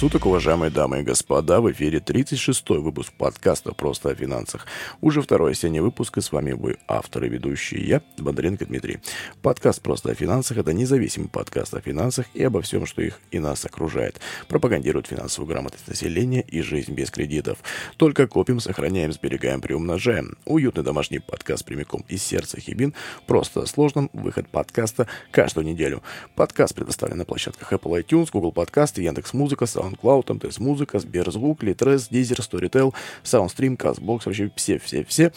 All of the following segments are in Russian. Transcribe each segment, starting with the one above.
Суток, уважаемые дамы и господа. В эфире 36-й выпуск подкаста «Просто о финансах». Уже второй осенний выпуск, и с вами вы, автор и ведущий я, Бондаренко Дмитрий. Подкаст «Просто о финансах» — это независимый подкаст о финансах и обо всем, что их и нас окружает. Пропагандирует финансовую грамотность населения и жизнь без кредитов. Только копим, сохраняем, сберегаем, приумножаем. Уютный домашний подкаст прямиком из сердца Хибин. Просто о сложном. Выход подкаста каждую неделю. Подкаст предоставлен на площадках Apple iTunes, Google Podcast и Яндекс Музыка, SoundCloud, МТС Музыка, Сберзвук, Литрес, Дизер, Storytel, Soundstream, Castbox, вообще все-все-все.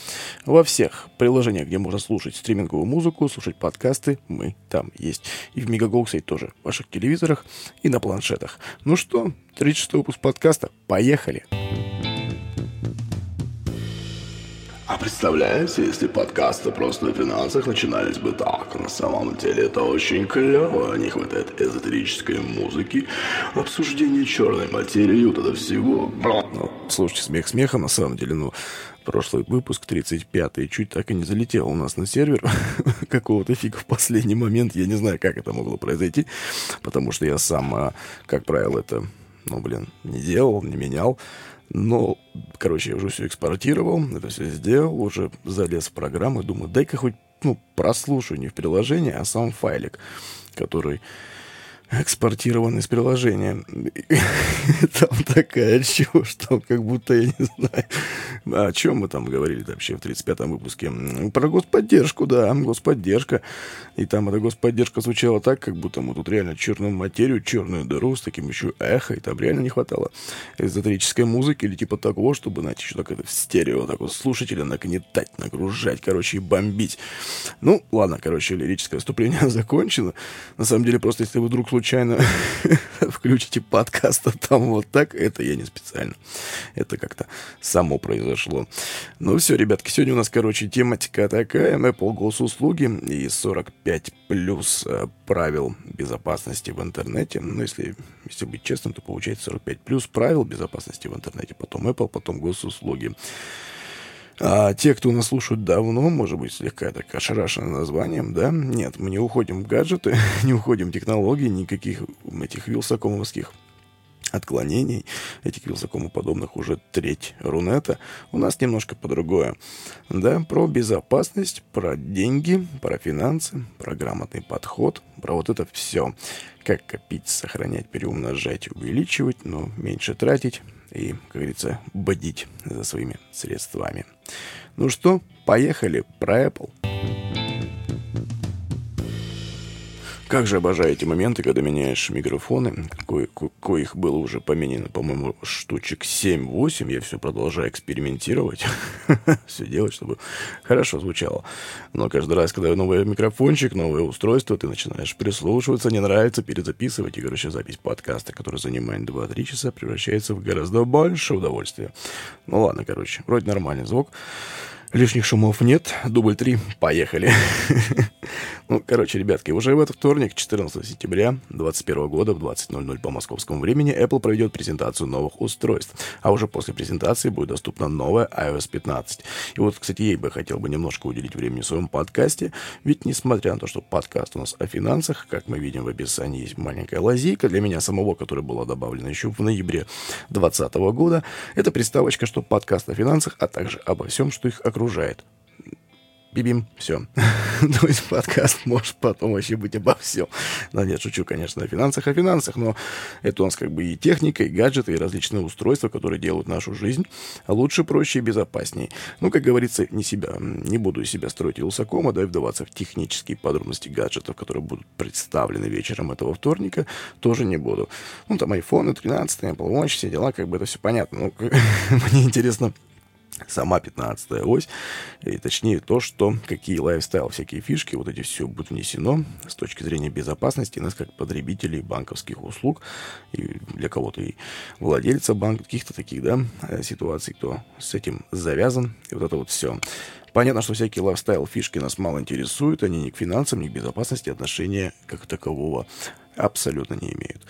Во всех приложениях, где можно слушать стриминговую музыку, слушать подкасты, мы там есть. И в Мегаголксе тоже, в ваших телевизорах и на планшетах. Ну что, 36 выпуск подкаста. Поехали! А представляете, если подкасты просто о финансах начинались бы так? На самом деле это очень клево. Не хватает эзотерической музыки, обсуждения черной материи, вот это всего. Ну, слушайте, смех смехом, на самом деле, ну, прошлый выпуск, 35-й, чуть так и не залетел у нас на сервер какого-то фига в последний момент. Я не знаю, как это могло произойти, потому что я сам, а, как правило, это, ну, блин, не делал, не менял. Но, короче, я уже все экспортировал, это все сделал, уже залез в программу думаю, дай-ка хоть, ну, прослушаю не в приложении, а сам файлик, который экспортирован из приложения. Там такая чушь, что как будто, я не знаю, о чем мы там говорили вообще в 35-м выпуске. Про господдержку, да, господдержка. И там эта господдержка звучала так, как будто мы тут реально черную материю, черную дыру с таким еще эхо, и там реально не хватало эзотерической музыки или типа такого, чтобы, знаете, еще так это в стерео, так вот слушателя нагнетать, нагружать, короче, и бомбить. Ну, ладно, короче, лирическое вступление закончено. На самом деле, просто если вы вдруг случайно случайно включите подкаст, а там вот так, это я не специально. Это как-то само произошло. Ну все, ребятки, сегодня у нас, короче, тематика такая. Apple госуслуги и 45 плюс э, правил безопасности в интернете. Ну, если, если быть честным, то получается 45 плюс правил безопасности в интернете. Потом Apple, потом госуслуги. А те, кто нас слушают давно, может быть, слегка так ошарашены названием, да? Нет, мы не уходим в гаджеты, не уходим в технологии, никаких этих вилсакомовских отклонений, этих вилсакому подобных уже треть Рунета, у нас немножко по-другое. Да, про безопасность, про деньги, про финансы, про грамотный подход, про вот это все. Как копить, сохранять, переумножать, увеличивать, но меньше тратить, и, как говорится, бодить за своими средствами. Ну что, поехали про Apple. Как же обожаю эти моменты, когда меняешь микрофоны, ко- ко- коих было уже поменено, по-моему, штучек 7-8. Я все продолжаю экспериментировать, все делать, чтобы хорошо звучало. Но каждый раз, когда новый микрофончик, новое устройство, ты начинаешь прислушиваться, не нравится, перезаписывать. И, короче, запись подкаста, который занимает 2-3 часа, превращается в гораздо больше удовольствия. Ну ладно, короче, вроде нормальный звук. Лишних шумов нет. Дубль 3. Поехали. ну, короче, ребятки, уже в этот вторник, 14 сентября 2021 года в 20.00 по московскому времени Apple проведет презентацию новых устройств. А уже после презентации будет доступна новая iOS 15. И вот, кстати, ей бы хотел бы немножко уделить времени в своем подкасте. Ведь, несмотря на то, что подкаст у нас о финансах, как мы видим в описании, есть маленькая лазейка для меня самого, которая была добавлена еще в ноябре 2020 года. Это приставочка, что подкаст о финансах, а также обо всем, что их окружает окружает. Бибим, все. То есть подкаст может потом вообще быть обо всем. Да нет, шучу, конечно, о финансах, о финансах, но это у нас как бы и техника, и гаджеты, и различные устройства, которые делают нашу жизнь лучше, проще и безопаснее. Ну, как говорится, не себя, не буду из себя строить Илсакома, да, и вдаваться в технические подробности гаджетов, которые будут представлены вечером этого вторника, тоже не буду. Ну, там iPhone 13, Apple Watch, все дела, как бы это все понятно. Ну, мне интересно, сама 15 ось, и точнее то, что какие lifestyle, всякие фишки, вот эти все будет внесено с точки зрения безопасности нас как потребителей банковских услуг, и для кого-то и владельца банка, каких-то таких, да, э, ситуаций, кто с этим завязан, и вот это вот все. Понятно, что всякие lifestyle фишки нас мало интересуют, они ни к финансам, ни к безопасности отношения как такового абсолютно не имеют.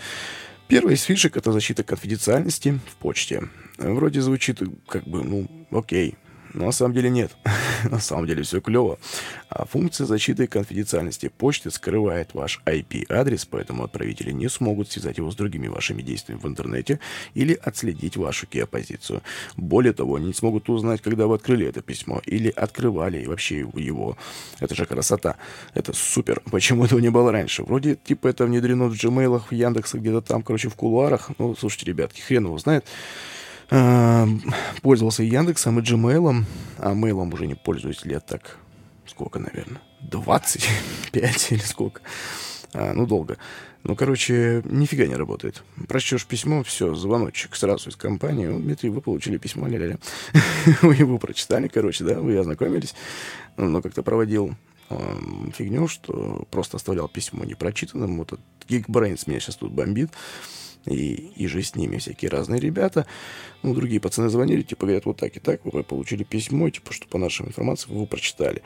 Первый из фишек — это защита конфиденциальности в почте. Вроде звучит как бы, ну, окей. Но на самом деле нет. на самом деле все клево. А функция защиты конфиденциальности почты скрывает ваш IP-адрес, поэтому отправители не смогут связать его с другими вашими действиями в интернете или отследить вашу геопозицию. Более того, они не смогут узнать, когда вы открыли это письмо или открывали и вообще его. Это же красота. Это супер. Почему этого не было раньше? Вроде, типа, это внедрено в Gmail, в Яндексе, где-то там, короче, в кулуарах. Ну, слушайте, ребятки, хрен его знает. А, пользовался Яндексом и Gmail, а мейлом уже не пользуюсь лет так, сколько, наверное, 25 или сколько. А, ну, долго. Ну, короче, нифига не работает. Прочтешь письмо, все, звоночек сразу из компании. Ну, Дмитрий, вы получили письмо, ля-ля-ля. Вы его прочитали, короче, да, вы ознакомились. Но как-то проводил э, фигню, что просто оставлял письмо непрочитанным. Вот этот Geekbrains меня сейчас тут бомбит. И, и же с ними всякие разные ребята. Ну, другие пацаны звонили, типа, говорят, вот так и так, вы получили письмо, типа, что по нашей информации вы прочитали.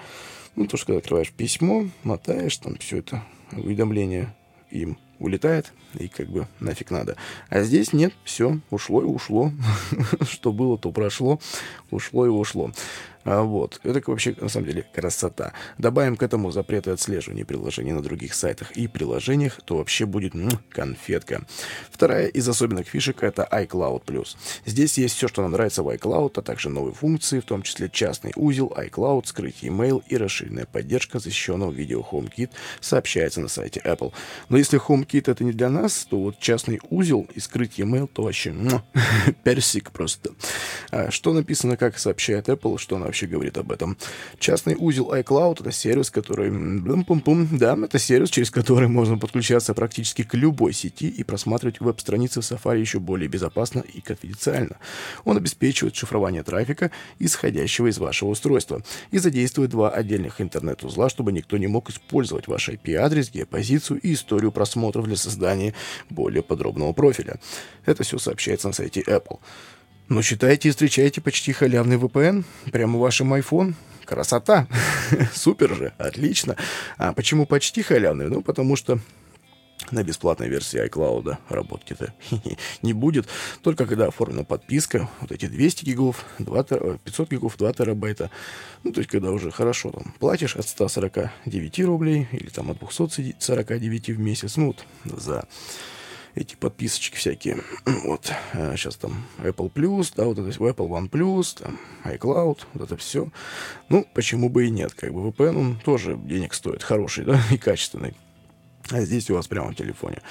Ну, то, что когда открываешь письмо, мотаешь, там все это уведомление им улетает, и как бы нафиг надо. А здесь нет, все, ушло и ушло. Что было, то прошло, ушло и ушло. А вот. Это вообще, на самом деле, красота. Добавим к этому запреты отслеживания приложений на других сайтах и приложениях, то вообще будет м, конфетка. Вторая из особенных фишек — это iCloud+. Здесь есть все, что нам нравится в iCloud, а также новые функции, в том числе частный узел, iCloud, скрытие email и расширенная поддержка защищенного видео HomeKit сообщается на сайте Apple. Но если HomeKit это не для нас, то вот частный узел и скрытие email, то вообще м, персик просто. А что написано, как сообщает Apple, что она вообще говорит об этом. Частный узел iCloud — это сервис, который... Пум-пум, да, это сервис, через который можно подключаться практически к любой сети и просматривать веб-страницы в Safari еще более безопасно и конфиденциально. Он обеспечивает шифрование трафика, исходящего из вашего устройства, и задействует два отдельных интернет-узла, чтобы никто не мог использовать ваш IP-адрес, геопозицию и историю просмотров для создания более подробного профиля. Это все сообщается на сайте Apple. Ну, считайте и встречайте почти халявный VPN прямо в вашем iPhone. Красота! Супер же! Отлично! А почему почти халявный? Ну, потому что на бесплатной версии iCloud работать это не будет. Только когда оформлена подписка, вот эти 200 гигов, 2, 500 гигов, 2 терабайта. Ну, то есть, когда уже хорошо там платишь от 149 рублей или там от 249 в месяц, ну, вот за эти подписочки всякие. Вот. Сейчас а, там Apple Plus, да, вот это Apple One Plus, там iCloud, вот это все. Ну, почему бы и нет, как бы VPN, он тоже денег стоит, хороший, да, и качественный. А здесь у вас прямо в телефоне.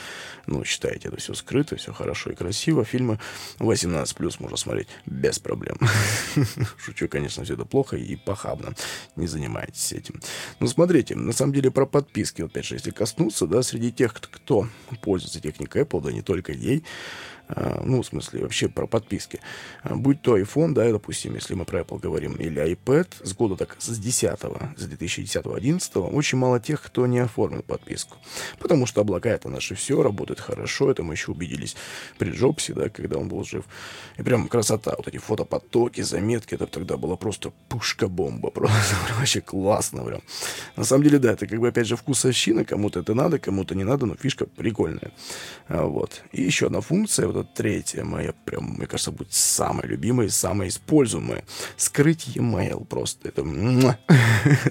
Ну, считаете, это все скрыто, все хорошо и красиво. Фильмы 18 плюс можно смотреть без проблем. Шучу, конечно, все это плохо и похабно. Не занимайтесь этим. Но смотрите, на самом деле про подписки, опять же, если коснуться, да, среди тех, кто пользуется техникой Apple, да не только ей, ну, в смысле, вообще про подписки. А, будь то iPhone, да, допустим, если мы про Apple говорим, или iPad, с года так, с 10 с 2010-2011, очень мало тех, кто не оформил подписку. Потому что облака это наше все, работает хорошо, это мы еще убедились при Джобсе, да, когда он был жив. И прям красота, вот эти фотопотоки, заметки, это тогда была просто пушка-бомба, просто вообще классно прям. На самом деле, да, это как бы, опять же, вкусовщина, кому-то это надо, кому-то не надо, но фишка прикольная. А, вот. И еще одна функция, вот третья моя, прям, мне кажется, будет самая любимая и самая используемая. Скрыть e-mail просто. Это...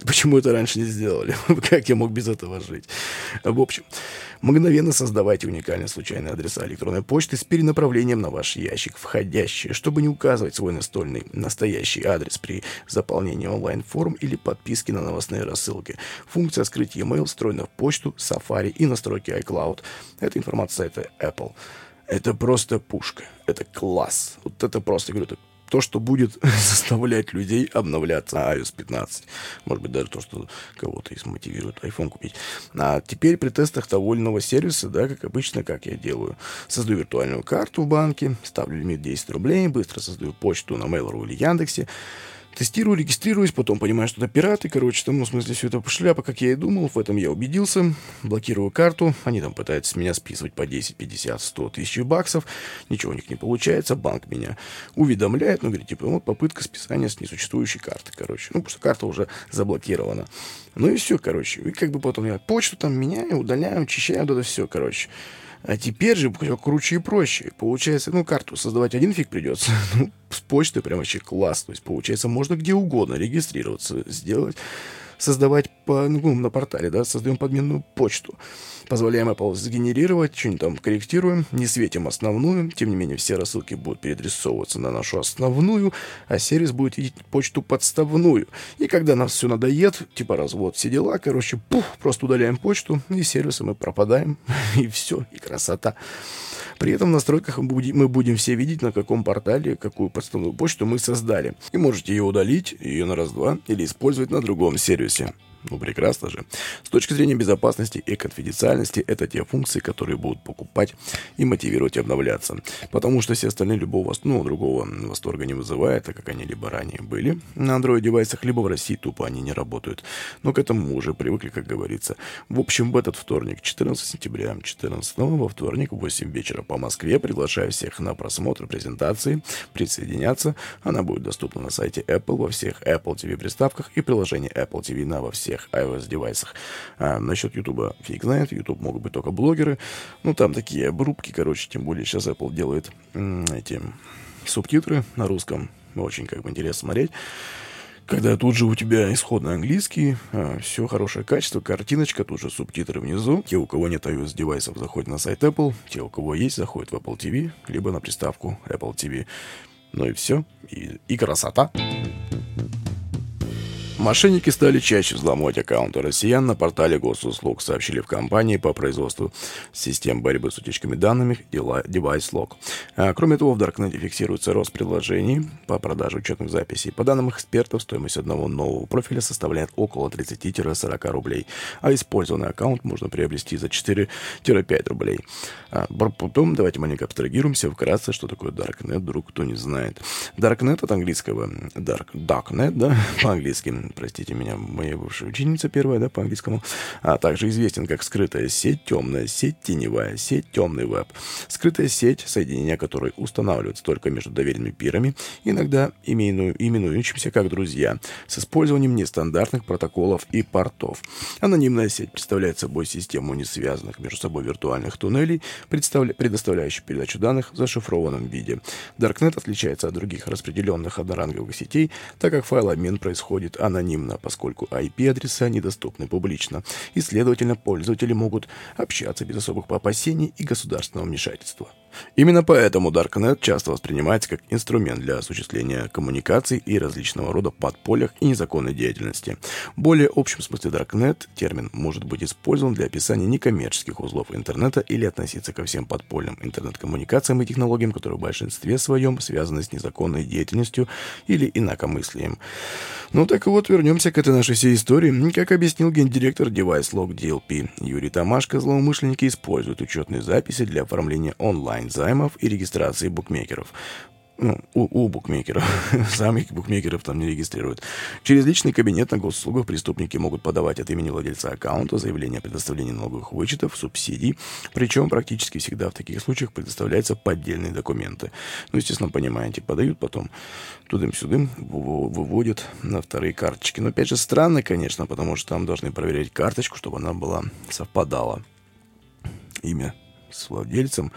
Почему это раньше не сделали? как я мог без этого жить? В общем, мгновенно создавайте уникальные случайные адреса электронной почты с перенаправлением на ваш ящик входящие, чтобы не указывать свой настольный настоящий адрес при заполнении онлайн-форм или подписке на новостные рассылки. Функция скрыть e-mail встроена в почту, Safari и настройки iCloud. Это информация сайта Apple. Это просто пушка. Это класс. Вот это просто, говорю, это то, что будет заставлять людей обновляться на iOS 15. Может быть, даже то, что кого-то и смотивирует iPhone купить. А теперь при тестах того сервиса, да, как обычно, как я делаю. Создаю виртуальную карту в банке, ставлю лимит 10 рублей, быстро создаю почту на Mail.ru или Яндексе, Тестирую, регистрируюсь, потом понимаю, что это пираты, короче, там, ну, в смысле, все это шляпа, как я и думал, в этом я убедился, блокирую карту, они там пытаются с меня списывать по 10, 50, 100 тысяч баксов, ничего у них не получается, банк меня уведомляет, ну, говорит, типа, вот попытка списания с несуществующей карты, короче, ну, потому что карта уже заблокирована. Ну и все, короче, и как бы потом я почту там меняю, удаляю, очищаю, вот это все, короче. А теперь же круче и проще. Получается, ну, карту создавать один фиг придется. Ну, с почты прям вообще класс. То есть, получается, можно где угодно регистрироваться, сделать, создавать по, ну, на портале, да, создаем подменную почту. Позволяем Apple сгенерировать, что-нибудь там корректируем, не светим основную, тем не менее все рассылки будут переадресовываться на нашу основную, а сервис будет видеть почту подставную. И когда нас все надоест, типа развод, все дела, короче, пух, просто удаляем почту, и сервисы мы пропадаем, и все, и красота. При этом в настройках мы будем все видеть, на каком портале, какую подставную почту мы создали. И можете ее удалить, ее на раз-два, или использовать на другом сервисе. Ну, прекрасно же. С точки зрения безопасности и конфиденциальности, это те функции, которые будут покупать и мотивировать обновляться. Потому что все остальные любого, ну, другого восторга не вызывает, так как они либо ранее были на Android-девайсах, либо в России тупо они не работают. Но к этому мы уже привыкли, как говорится. В общем, в этот вторник, 14 сентября, 14 во вторник, в 8 вечера по Москве, приглашаю всех на просмотр презентации, присоединяться. Она будет доступна на сайте Apple, во всех Apple TV приставках и приложении Apple TV на во всех всех iOS-девайсах. А насчет YouTube фиг знает, YouTube могут быть только блогеры. Ну, там такие обрубки, короче, тем более сейчас Apple делает эти субтитры на русском. Очень как бы интересно смотреть. Когда тут же у тебя исходный английский, а, все хорошее качество, картиночка, тут же субтитры внизу. Те, у кого нет iOS-девайсов, заходят на сайт Apple. Те, у кого есть, заходят в Apple TV, либо на приставку Apple TV. Ну и все. И, и красота. Мошенники стали чаще взламывать аккаунты россиян на портале госуслуг, сообщили в компании по производству систем борьбы с утечками данных DeviceLock. А, кроме того, в Даркнете фиксируется рост предложений по продаже учетных записей. По данным экспертов, стоимость одного нового профиля составляет около 30-40 рублей, а использованный аккаунт можно приобрести за 4-5 рублей. А, потом давайте маленько абстрагируемся вкратце, что такое Darknet, вдруг кто не знает. Darknet от английского Dark, Darknet, да, по-английски простите меня, моя бывшая ученица первая, да, по английскому, а также известен как скрытая сеть, темная сеть, теневая сеть, темный веб. Скрытая сеть, соединения которой устанавливаются только между доверенными пирами, иногда именую, именующимся как друзья, с использованием нестандартных протоколов и портов. Анонимная сеть представляет собой систему несвязанных между собой виртуальных туннелей, предоставляющих передачу данных в зашифрованном виде. Darknet отличается от других распределенных одноранговых сетей, так как файлообмен происходит анонимно анонимно, поскольку IP-адреса недоступны публично, и, следовательно, пользователи могут общаться без особых опасений и государственного вмешательства. Именно поэтому Darknet часто воспринимается как инструмент для осуществления коммуникаций и различного рода подпольях и незаконной деятельности. В более общем смысле Darknet термин может быть использован для описания некоммерческих узлов интернета или относиться ко всем подпольным интернет-коммуникациям и технологиям, которые в большинстве своем связаны с незаконной деятельностью или инакомыслием. Ну так вот, вернемся к этой нашей всей истории. Как объяснил гендиректор DeviceLog DLP Юрий Тамашко, злоумышленники используют учетные записи для оформления онлайн займов и регистрации букмекеров. Ну, у, у букмекеров. Самих букмекеров там не регистрируют. Через личный кабинет на госуслугах преступники могут подавать от имени владельца аккаунта заявление о предоставлении налоговых вычетов, субсидий. Причем практически всегда в таких случаях предоставляются поддельные документы. Ну, естественно, понимаете, подают потом тудым-сюдым, выводят на вторые карточки. Но опять же странно, конечно, потому что там должны проверять карточку, чтобы она была совпадала. Имя с владельцем.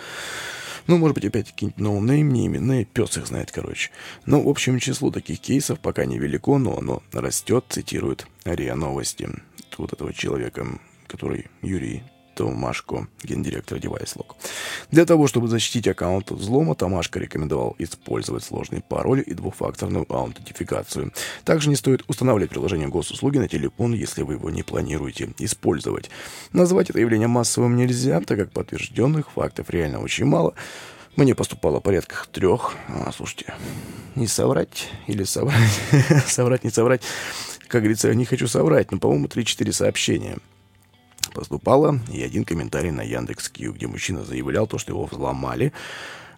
Ну, может быть, опять какие-нибудь no name, не именные, пес их знает, короче. Ну, в общем, число таких кейсов пока невелико, но оно растет, цитирует РИА Новости. Вот этого человека, который Юрий Томашко, гендиректор DeviceLock. Для того, чтобы защитить аккаунт от взлома, Томашко рекомендовал использовать сложный пароль и двухфакторную аутентификацию. Также не стоит устанавливать приложение госуслуги на телефон, если вы его не планируете использовать. Назвать это явление массовым нельзя, так как подтвержденных фактов реально очень мало. Мне поступало порядка трех. А, слушайте, не соврать или соврать? соврать, не соврать. Как говорится, не хочу соврать, но, по-моему, 3-4 сообщения поступало, и один комментарий на Яндекс.Кью, где мужчина заявлял то, что его взломали.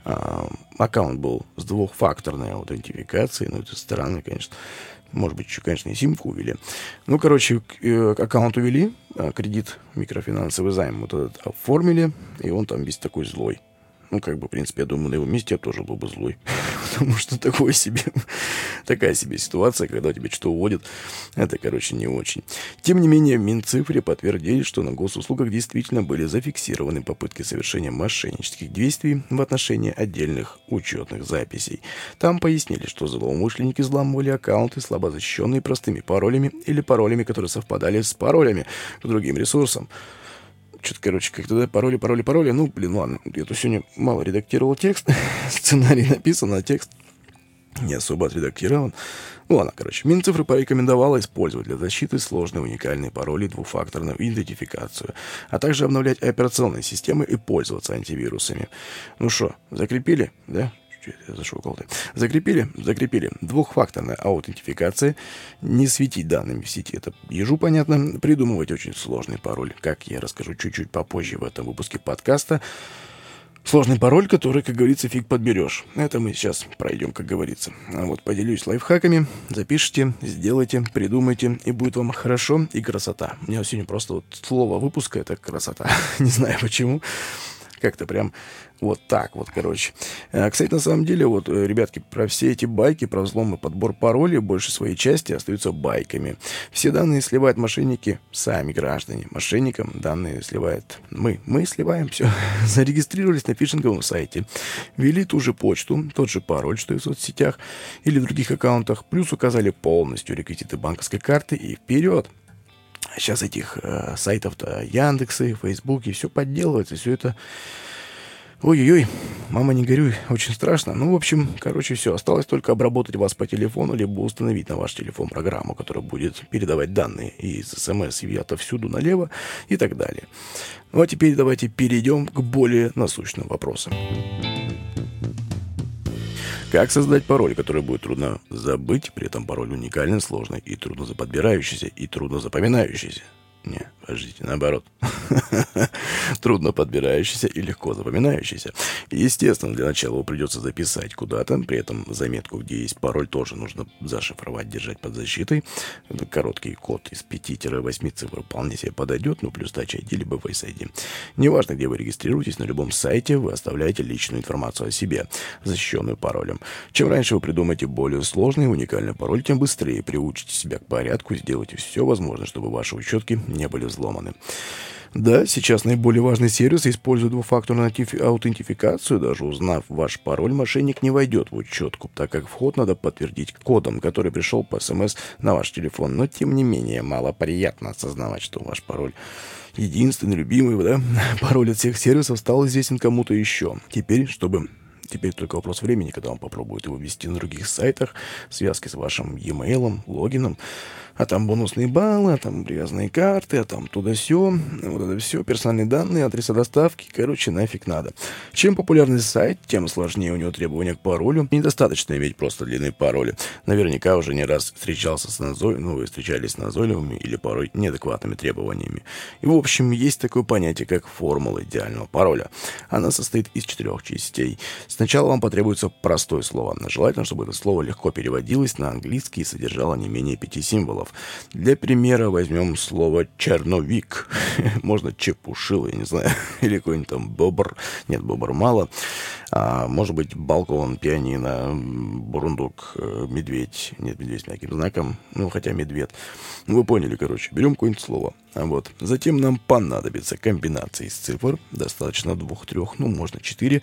А, аккаунт был с двухфакторной аутентификацией, ну, это странно, конечно. Может быть, еще, конечно, и симку увели. Ну, короче, э, аккаунт увели, а, кредит, микрофинансовый займ вот этот оформили, и он там весь такой злой. Ну, как бы, в принципе, я думаю, на его месте я тоже был бы злой. Потому что такое себе, такая себе ситуация, когда тебе что уводят, это, короче, не очень. Тем не менее, в Минцифре подтвердили, что на госуслугах действительно были зафиксированы попытки совершения мошеннических действий в отношении отдельных учетных записей. Там пояснили, что злоумышленники взламывали аккаунты, слабо защищенные простыми паролями или паролями, которые совпадали с паролями к другим ресурсам. Что-то, короче, как-то да, пароли, пароли, пароли. Ну, блин, ладно. Я тут сегодня мало редактировал текст. Сценарий написан, а текст не особо отредактирован. Ну ладно, короче. Минцифры порекомендовала использовать для защиты сложные уникальные пароли двухфакторную идентификацию, а также обновлять операционные системы и пользоваться антивирусами. Ну что, закрепили, да? Я зашел кого-то. Закрепили? Закрепили. Двухфакторная аутентификация. Не светить данными в сети. Это ежу понятно. Придумывать очень сложный пароль. Как я расскажу чуть-чуть попозже в этом выпуске подкаста. Сложный пароль, который, как говорится, фиг подберешь. Это мы сейчас пройдем, как говорится. А вот поделюсь лайфхаками. Запишите, сделайте, придумайте, и будет вам хорошо и красота. У меня сегодня просто вот слово выпуска — это красота. Не знаю почему. Как-то прям вот так вот, короче. А, кстати, на самом деле, вот, э, ребятки, про все эти байки, про взлом и подбор паролей, больше своей части остаются байками. Все данные сливают мошенники сами граждане. Мошенникам данные сливает мы. Мы сливаем все. Зарегистрировались на фишинговом сайте. Ввели ту же почту, тот же пароль, что и в соцсетях или в других аккаунтах. Плюс указали полностью реквизиты банковской карты и вперед. Сейчас этих э, сайтов-то Яндексы, Фейсбуки, все подделывается, все это... Ой-ой-ой, мама, не горюй, очень страшно. Ну, в общем, короче, все. Осталось только обработать вас по телефону, либо установить на ваш телефон программу, которая будет передавать данные из смс и отовсюду налево и так далее. Ну, а теперь давайте перейдем к более насущным вопросам. Как создать пароль, который будет трудно забыть, при этом пароль уникальный, сложный и трудно заподбирающийся, и трудно запоминающийся? Не, подождите, наоборот. Трудно подбирающийся и легко запоминающийся. Естественно, для начала его придется записать куда-то, при этом заметку, где есть пароль, тоже нужно зашифровать, держать под защитой. Короткий код из 5-8 цифр вполне себе подойдет, ну плюс Touch ID либо Face ID. Неважно, где вы регистрируетесь, на любом сайте вы оставляете личную информацию о себе, защищенную паролем. Чем раньше вы придумаете более сложный уникальный пароль, тем быстрее приучите себя к порядку сделайте все возможное, чтобы ваши учетки не были взломаны. Да, сейчас наиболее важный сервис использует двухфакторную аутентификацию. Даже узнав ваш пароль, мошенник не войдет в учетку, так как вход надо подтвердить кодом, который пришел по смс на ваш телефон. Но, тем не менее, мало приятно осознавать, что ваш пароль единственный, любимый, да, пароль от всех сервисов стал известен кому-то еще. Теперь, чтобы Теперь только вопрос времени, когда он попробует его ввести на других сайтах, связки с вашим e-mail, логином, а там бонусные баллы, а там привязанные карты, а там туда-сё, вот это все, персональные данные, адреса доставки, короче, нафиг надо. Чем популярный сайт, тем сложнее у него требования к паролю. Недостаточно иметь просто длинные пароли. Наверняка уже не раз встречался с назойливыми, ну, вы встречались с назойливыми или порой неадекватными требованиями. И, в общем, есть такое понятие, как формула идеального пароля. Она состоит из четырех частей. Сначала вам потребуется простое слово. Желательно, чтобы это слово легко переводилось на английский и содержало не менее пяти символов. Для примера возьмем слово «черновик». Можно чепушил, я не знаю, или какой-нибудь там бобр. Нет, бобр мало. А, может быть, балкон, пианино, бурундук, э, медведь. Нет, медведь с мягким знаком. Ну, хотя медведь. Ну, вы поняли, короче. Берем какое-нибудь слово. А вот. Затем нам понадобится комбинация из цифр. Достаточно двух-трех, ну, можно четыре.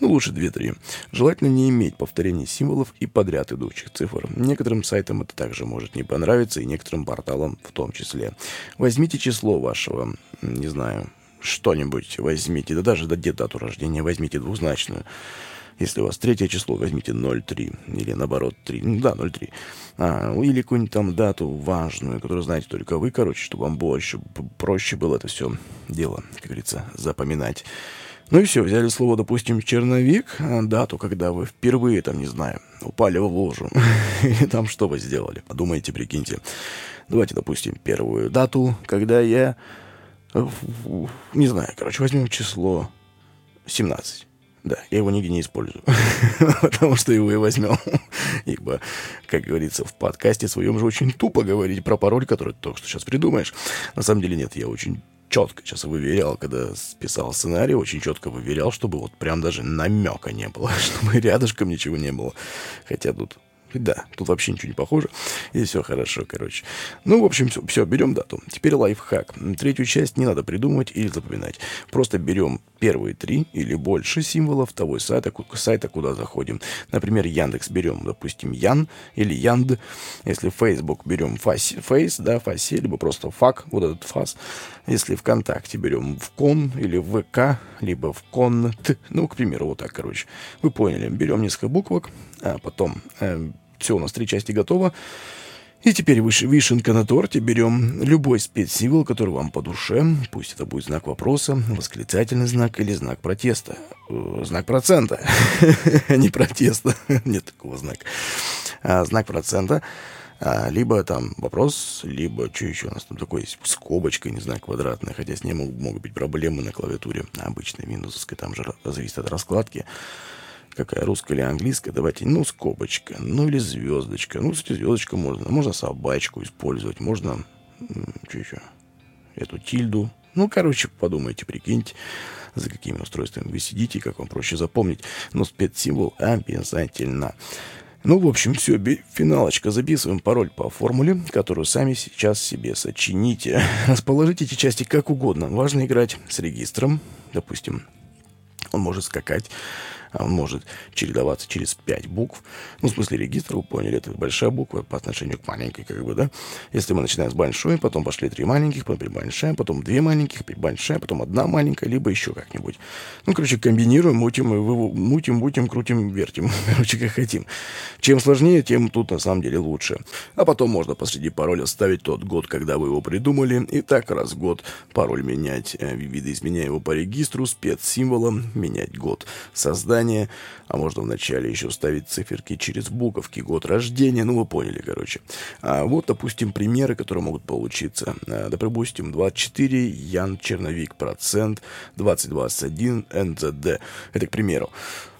Ну, лучше 2-3. Желательно не иметь повторений символов и подряд идущих цифр. Некоторым сайтам это также может не понравиться, и некоторым порталам в том числе. Возьмите число вашего, не знаю, что-нибудь возьмите, да даже да, дату рождения возьмите двузначную. Если у вас третье число, возьмите 0,3 или наоборот 3. Ну, да, 0,3. А, или какую-нибудь там дату важную, которую знаете только вы, короче, чтобы вам больше, проще было это все дело, как говорится, запоминать. Ну и все, взяли слово, допустим, черновик, а, дату, когда вы впервые, там, не знаю, упали в лужу, и там что вы сделали? Подумайте, прикиньте. Давайте, допустим, первую дату, когда я, не знаю, короче, возьмем число 17. Да, я его нигде не использую, потому что его и возьмем. Ибо, как говорится, в подкасте своем же очень тупо говорить про пароль, который ты только что сейчас придумаешь. На самом деле нет, я очень четко сейчас выверял, когда писал сценарий, очень четко выверял, чтобы вот прям даже намека не было, чтобы рядышком ничего не было. Хотя тут да, тут вообще ничего не похоже. И все хорошо, короче. Ну, в общем, все, все, берем дату. Теперь лайфхак. Третью часть не надо придумывать или запоминать. Просто берем первые три или больше символов того сайта, сайта, куда заходим. Например, Яндекс берем, допустим, Ян или Янд. Если Facebook берем фас, face, да, фасе, либо просто фак, вот этот фас. Если ВКонтакте берем в кон или ВК, либо в конт, ну, к примеру, вот так, короче. Вы поняли. Берем несколько буквок, а потом э, все, у нас три части готово. И теперь вишенка на торте. Берем любой спецсимвол, который вам по душе. Пусть это будет знак вопроса, восклицательный знак или знак протеста. Э, знак процента, не протеста. Нет такого знака. А, знак процента. А, либо там вопрос, либо что еще у нас там такое есть, скобочка, не знаю, квадратная, хотя с ней могут, могут быть проблемы на клавиатуре обычной виндовской, там же зависит от раскладки какая, русская или английская, давайте, ну, скобочка, ну, или звездочка. Ну, кстати, звездочка можно. Можно собачку использовать, можно, что еще, эту тильду. Ну, короче, подумайте, прикиньте, за какими устройствами вы сидите, как вам проще запомнить. Но спецсимвол обязательно. Ну, в общем, все, финалочка. Записываем пароль по формуле, которую сами сейчас себе сочините. Расположите эти части как угодно. Важно играть с регистром. Допустим, он может скакать он может чередоваться через 5 букв. Ну, в смысле регистра, вы поняли, это большая буква по отношению к маленькой, как бы, да. Если мы начинаем с большой, потом пошли три маленьких, потом большая, потом две маленьких, большая, потом одна маленькая, либо еще как-нибудь. Ну, короче, комбинируем, мутим, мутим, мутим, крутим, вертим. Короче, как хотим. Чем сложнее, тем тут на самом деле лучше. А потом можно посреди пароля ставить тот год, когда вы его придумали, и так раз в год пароль менять, э, видоизменяя его по регистру, спецсимволом, менять год создания название, а можно вначале еще ставить циферки через буковки, год рождения, ну вы поняли, короче. А вот, допустим, примеры, которые могут получиться. А, допустим, 24, Ян Черновик, процент, 2021, НЗД. Это к примеру.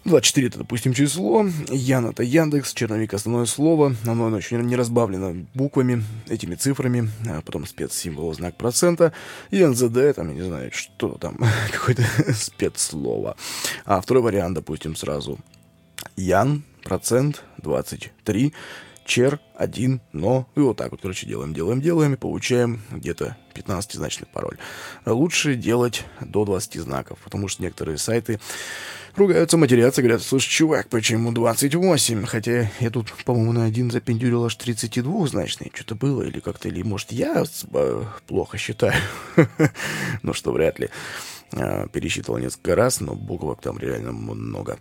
24 это, допустим, число, Ян это Яндекс, черновик основное слово, оно очень не разбавлено буквами, этими цифрами, а потом спецсимвол, знак процента, и НЗД, там, я не знаю, что там, какое-то спецслово. А второй вариант, допустим, сразу. Ян, процент, 23, чер, один, но. И вот так вот, короче, делаем, делаем, делаем и получаем где-то 15-значный пароль. Лучше делать до 20 знаков, потому что некоторые сайты ругаются, матерятся, говорят, слушай, чувак, почему 28? Хотя я тут, по-моему, на один запендюрил аж 32-значный. Что-то было, или как-то, или, может, я э, плохо считаю. Ну, что вряд ли. А, пересчитывал несколько раз, но буквок там реально много.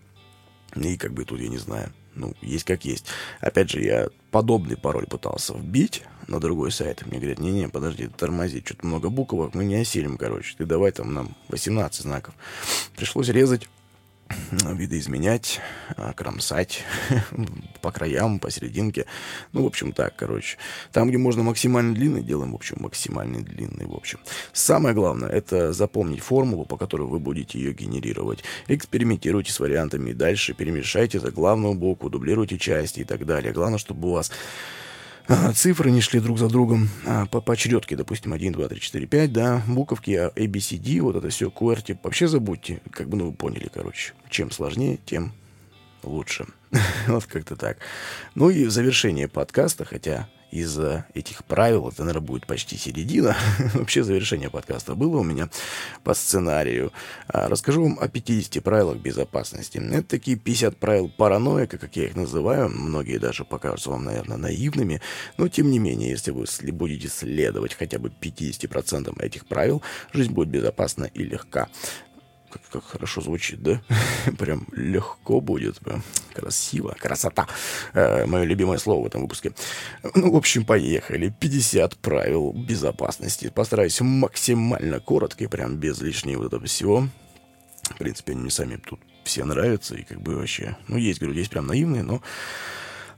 И как бы тут я не знаю. Ну, есть как есть. Опять же, я подобный пароль пытался вбить на другой сайт. Мне говорят, не-не, подожди, тормози, что-то много буквок, мы не осилим, короче. Ты давай там нам 18 знаков. Пришлось резать видоизменять, а, кромсать по краям, посерединке. Ну, в общем, так, короче. Там, где можно максимально длинный, делаем, в общем, максимально длинный, в общем. Самое главное, это запомнить формулу, по которой вы будете ее генерировать. Экспериментируйте с вариантами, дальше перемешайте за главную букву, дублируйте части и так далее. Главное, чтобы у вас цифры не шли друг за другом а, по поочередке, допустим, 1, 2, 3, 4, 5, да, буковки A, B, C, D, вот это все, QWERTY, вообще забудьте, как бы, ну, вы поняли, короче. Чем сложнее, тем лучше. вот как-то так. Ну и завершение подкаста, хотя из-за этих правил, это, наверное, будет почти середина. Вообще завершение подкаста было у меня по сценарию. А, расскажу вам о 50 правилах безопасности. Это такие 50 правил параноика, как я их называю. Многие даже покажутся вам, наверное, наивными. Но, тем не менее, если вы будете следовать хотя бы 50% этих правил, жизнь будет безопасна и легка как, как хорошо звучит, да? Прям легко будет, прям красиво, красота. Э, мое любимое слово в этом выпуске. Ну, в общем, поехали. 50 правил безопасности. Постараюсь максимально коротко и прям без лишнего вот этого всего. В принципе, они мне сами тут все нравятся и как бы вообще... Ну, есть, говорю, есть прям наивные, но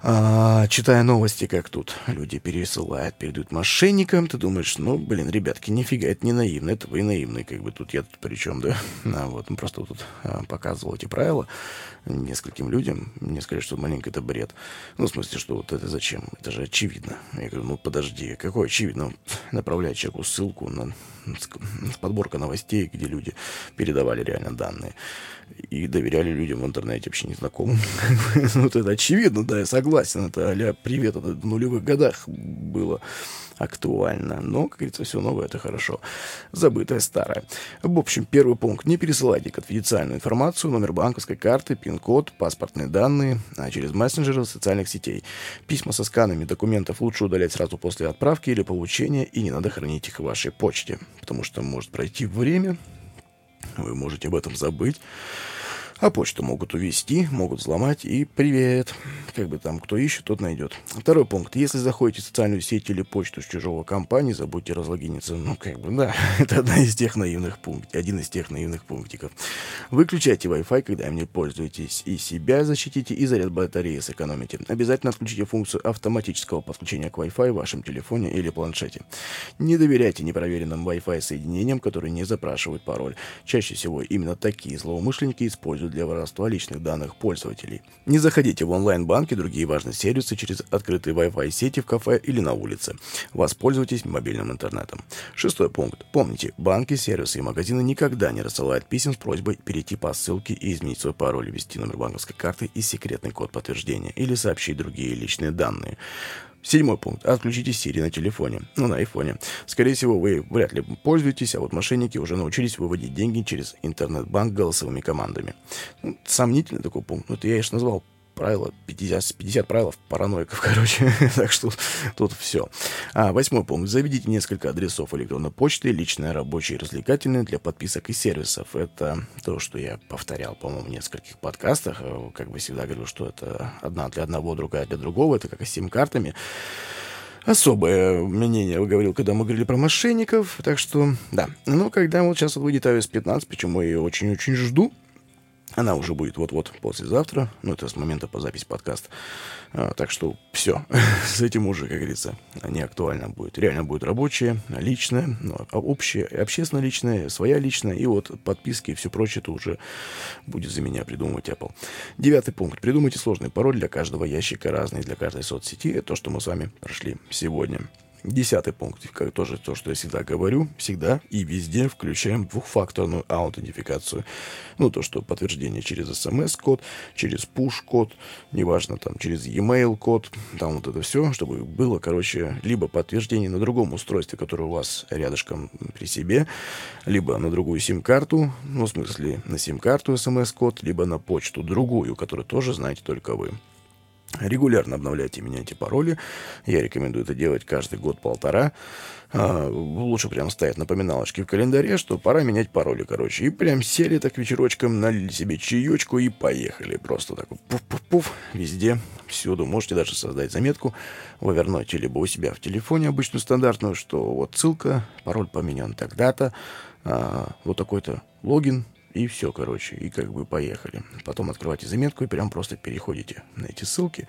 а, читая новости, как тут люди пересылают, передают мошенникам, ты думаешь, ну, блин, ребятки, нифига, это не наивно, это вы наивные, как бы тут я тут при чем, да? А, вот, ну, просто тут а, показывал эти правила нескольким людям, мне сказали, что маленько это бред. Ну, в смысле, что вот это зачем? Это же очевидно. Я говорю, ну, подожди, какое очевидно? Направляй человеку ссылку на подборка новостей, где люди передавали реально данные и доверяли людям в интернете вообще незнакомым. ну, это очевидно, да, я согласен. Это а привет, это в нулевых годах было актуально. Но, как говорится, все новое — это хорошо. Забытое старое. В общем, первый пункт. Не пересылайте конфиденциальную информацию, номер банковской карты, пин-код, паспортные данные а через мессенджеры социальных сетей. Письма со сканами документов лучше удалять сразу после отправки или получения, и не надо хранить их в вашей почте, потому что может пройти время, вы можете об этом забыть. А почту могут увести, могут взломать и привет. Как бы там кто ищет, тот найдет. Второй пункт. Если заходите в социальную сеть или почту с чужого компании, забудьте разлогиниться. Ну, как бы, да, это одна из тех наивных пунктов, один из тех наивных пунктиков. Выключайте Wi-Fi, когда им не пользуетесь. И себя защитите, и заряд батареи сэкономите. Обязательно отключите функцию автоматического подключения к Wi-Fi в вашем телефоне или планшете. Не доверяйте непроверенным Wi-Fi соединениям, которые не запрашивают пароль. Чаще всего именно такие злоумышленники используют используют для воровства личных данных пользователей. Не заходите в онлайн-банки и другие важные сервисы через открытые Wi-Fi сети в кафе или на улице. Воспользуйтесь мобильным интернетом. Шестой пункт. Помните, банки, сервисы и магазины никогда не рассылают писем с просьбой перейти по ссылке и изменить свой пароль, ввести номер банковской карты и секретный код подтверждения или сообщить другие личные данные. Седьмой пункт. Отключите Siri на телефоне, ну, на айфоне. Скорее всего, вы вряд ли пользуетесь, а вот мошенники уже научились выводить деньги через интернет-банк голосовыми командами. Ну, сомнительный такой пункт. Ну, это я, конечно, назвал правила, 50, 50 правил параноиков, короче. так что тут все. А, восьмой пункт. Заведите несколько адресов электронной почты, личные, рабочие развлекательные для подписок и сервисов. Это то, что я повторял, по-моему, в нескольких подкастах. Э, как бы всегда говорю, что это одна для одного, другая для другого. Это как и сим-картами особое мнение говорил, когда мы говорили про мошенников. Так что, да. Но когда вот сейчас выйдет iOS 15, почему я ее очень-очень жду, она уже будет вот-вот послезавтра. Ну, это с момента по записи подкаста. А, так что все. с этим уже, как говорится, не актуально будет. Реально будет рабочее, личное, ну, а общее, общественно личное, своя личная. И вот подписки и все прочее, это уже будет за меня придумывать Apple. Девятый пункт. Придумайте сложный пароль для каждого ящика, разный для каждой соцсети. Это то, что мы с вами прошли сегодня. Десятый пункт, как тоже то, что я всегда говорю, всегда и везде включаем двухфакторную аутентификацию. Ну, то, что подтверждение через смс-код, через push-код, неважно, там, через e-mail код, там вот это все, чтобы было, короче, либо подтверждение на другом устройстве, которое у вас рядышком при себе, либо на другую сим-карту, ну, в смысле, на сим-карту смс-код, либо на почту другую, которую тоже знаете только вы. Регулярно обновляйте и меняйте пароли. Я рекомендую это делать каждый год-полтора. А, лучше прям ставить напоминалочки в календаре, что пора менять пароли, короче. И прям сели так вечерочком, налили себе чаечку и поехали. Просто так пуф-пуф-пуф, везде, всюду. Можете даже создать заметку в Evernote, либо у себя в телефоне обычную стандартную, что вот ссылка, пароль поменян тогда-то, а, вот такой-то логин, и все, короче, и как бы поехали. Потом открывайте заметку и прям просто переходите на эти ссылки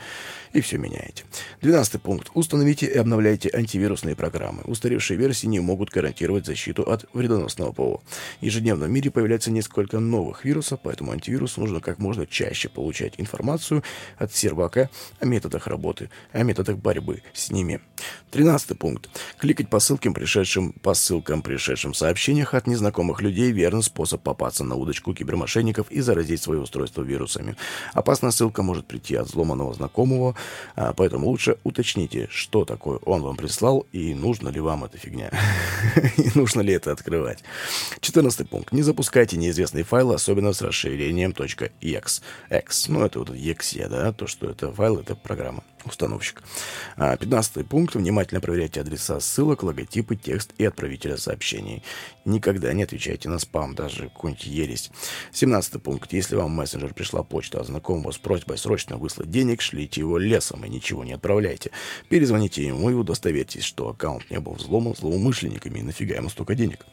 и все меняете. Двенадцатый пункт. Установите и обновляйте антивирусные программы. Устаревшие версии не могут гарантировать защиту от вредоносного ПО. Ежедневно в мире появляется несколько новых вирусов, поэтому антивирус нужно как можно чаще получать информацию от сервака о методах работы, о методах борьбы с ними. Тринадцатый пункт. Кликать по ссылкам, пришедшим по ссылкам, пришедшим в сообщениях от незнакомых людей, верный способ попасться на удочку кибермошенников и заразить свое устройство вирусами. Опасная ссылка может прийти от взломанного знакомого, а, поэтому лучше уточните, что такое он вам прислал и нужно ли вам эта фигня. И нужно ли это открывать. Четырнадцатый пункт. Не запускайте неизвестные файлы, особенно с расширением .exe. Ну, это вот exe, да, то, что это файл, это программа установщик. 15 а, пункт. Внимательно проверяйте адреса ссылок, логотипы, текст и отправителя сообщений. Никогда не отвечайте на спам, даже какую-нибудь ересь. 17 пункт. Если вам в мессенджер пришла почта от знакомого с просьбой срочно выслать денег, шлите его лесом и ничего не отправляйте. Перезвоните ему и удостоверьтесь, что аккаунт не был взломан злоумышленниками и нафига ему столько денег.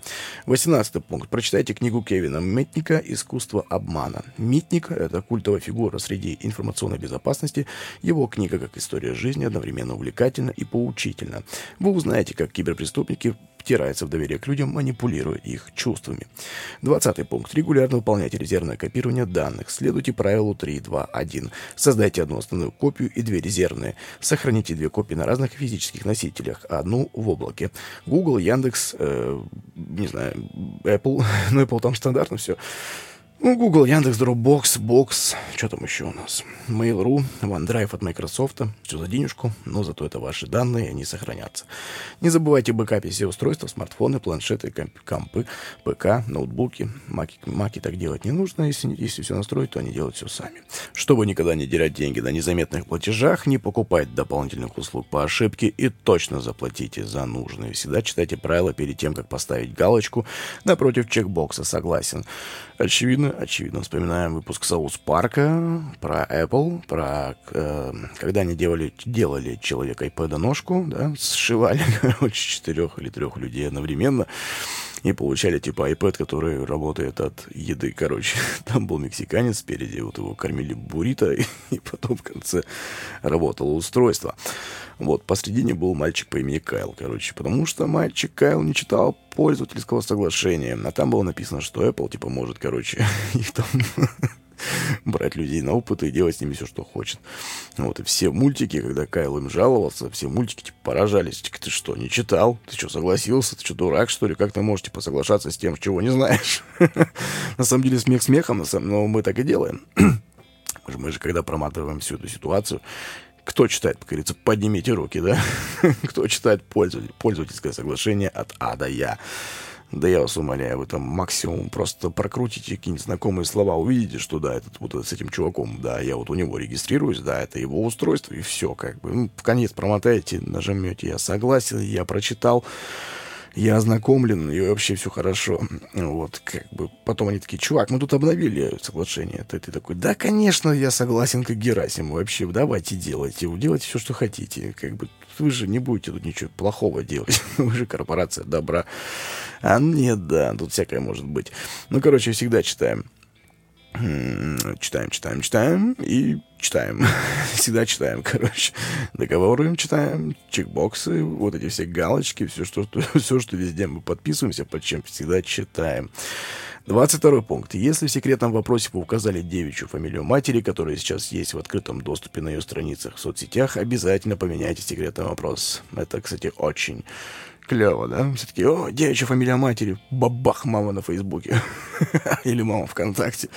18 пункт. Прочитайте книгу Кевина Метника «Искусство обмана». Митник – это культовая фигура среди информационной безопасности. Его книга, как и история жизни одновременно увлекательна и поучительна. Вы узнаете, как киберпреступники втирается в доверие к людям, манипулируя их чувствами. Двадцатый пункт. Регулярно выполняйте резервное копирование данных. Следуйте правилу 3.2.1. Создайте одну основную копию и две резервные. Сохраните две копии на разных физических носителях, одну в облаке. Google, Яндекс, э, не знаю, Apple. ну, Apple там стандартно все. Ну, Google, Яндекс, Dropbox, Box, что там еще у нас? Mail.ru, OneDrive от Microsoft, все за денежку, но зато это ваши данные, они сохранятся. Не забывайте бэкапить все устройства, смартфоны, планшеты, комп, компы, ПК, ноутбуки. Маки, маки так делать не нужно, если, если все настроить, то они делают все сами. Чтобы никогда не терять деньги на незаметных платежах, не покупать дополнительных услуг по ошибке и точно заплатите за нужные. Всегда читайте правила перед тем, как поставить галочку напротив чекбокса «Согласен». Очевидно, очевидно, вспоминаем выпуск Саус Парка про Apple, про э, когда они делали, делали человека iPad ножку, да, сшивали, короче, четырех или трех людей одновременно и получали типа iPad, который работает от еды, короче. Там был мексиканец спереди, вот его кормили буррито, и, потом в конце работало устройство. Вот, посредине был мальчик по имени Кайл, короче, потому что мальчик Кайл не читал пользовательского соглашения, а там было написано, что Apple, типа, может, короче, их там брать людей на опыт и делать с ними все, что хочет. Вот, и все мультики, когда Кайл им жаловался, все мультики, типа, поражались. Типа, ты что, не читал? Ты что, согласился? Ты что, дурак, что ли? Как ты можешь, типа, соглашаться с тем, чего не знаешь? На самом деле, смех смехом, но мы так и делаем. Мы же, когда проматываем всю эту ситуацию, кто читает, как говорится, поднимите руки, да? Кто читает пользовательское соглашение от А до Я? Да я вас умоляю, вы там максимум просто прокрутите какие-нибудь знакомые слова, увидите, что да, этот вот с этим чуваком, да, я вот у него регистрируюсь, да, это его устройство, и все, как бы. Ну, в конец промотаете, нажмете «Я согласен», «Я прочитал», я ознакомлен, и вообще все хорошо. Вот, как бы, потом они такие, чувак, мы тут обновили соглашение. Ты, ты такой, да, конечно, я согласен, как Герасим, вообще, давайте делайте, делайте все, что хотите. Как бы, вы же не будете тут ничего плохого делать. Вы же корпорация добра. А нет, да, тут всякое может быть. Ну, короче, всегда читаем. Читаем, читаем, читаем и читаем. Всегда читаем, короче. Договоры читаем, чекбоксы, вот эти все галочки, все, что, все, что везде мы подписываемся, под чем всегда читаем. 22 пункт. Если в секретном вопросе вы указали девичью фамилию матери, которая сейчас есть в открытом доступе на ее страницах в соцсетях, обязательно поменяйте секретный вопрос. Это, кстати, очень клево, да? Все таки о, девичья фамилия матери, бабах, мама на Фейсбуке. Или мама ВКонтакте.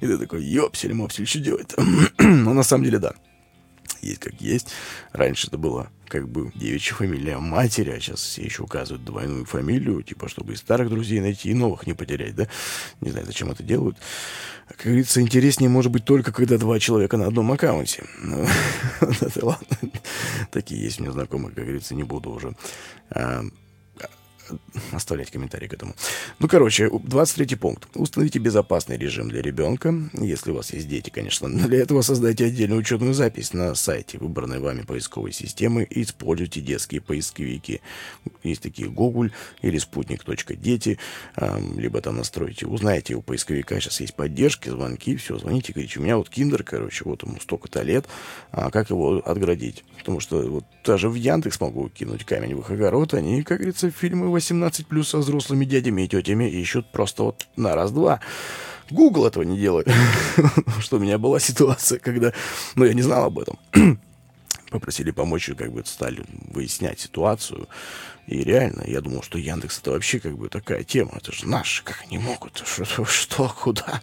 И ты такой, ёпсель, мопсель, что делать-то? Но на самом деле, да. Есть как есть. Раньше это было как бы девичья фамилия матери, а сейчас все еще указывают двойную фамилию, типа, чтобы и старых друзей найти, и новых не потерять, да? Не знаю, зачем это делают. Как говорится, интереснее может быть только, когда два человека на одном аккаунте. Ну, это ладно. Такие есть меня знакомые, как говорится, не буду уже а, оставлять комментарии к этому. Ну, короче, 23 пункт. Установите безопасный режим для ребенка. Если у вас есть дети, конечно. Для этого создайте отдельную учетную запись на сайте выбранной вами поисковой системы и используйте детские поисковики. Есть такие Google или спутник.дети, либо там настройте. Узнаете у поисковика, сейчас есть поддержки, звонки, все, звоните, говорите, у меня вот киндер, короче, вот ему столько-то лет, а как его отградить? Потому что вот даже в Яндекс могу кинуть камень в их огород, они, как говорится, фильмы 18 плюс со взрослыми дядями и тетями ищут просто вот на раз-два. Google этого не делает. Что у меня была ситуация, когда... Ну, я не знал об этом. Попросили помочь, как бы стали выяснять ситуацию. И реально, я думал, что Яндекс это вообще как бы такая тема. Это же наши, как они могут? Что, что куда?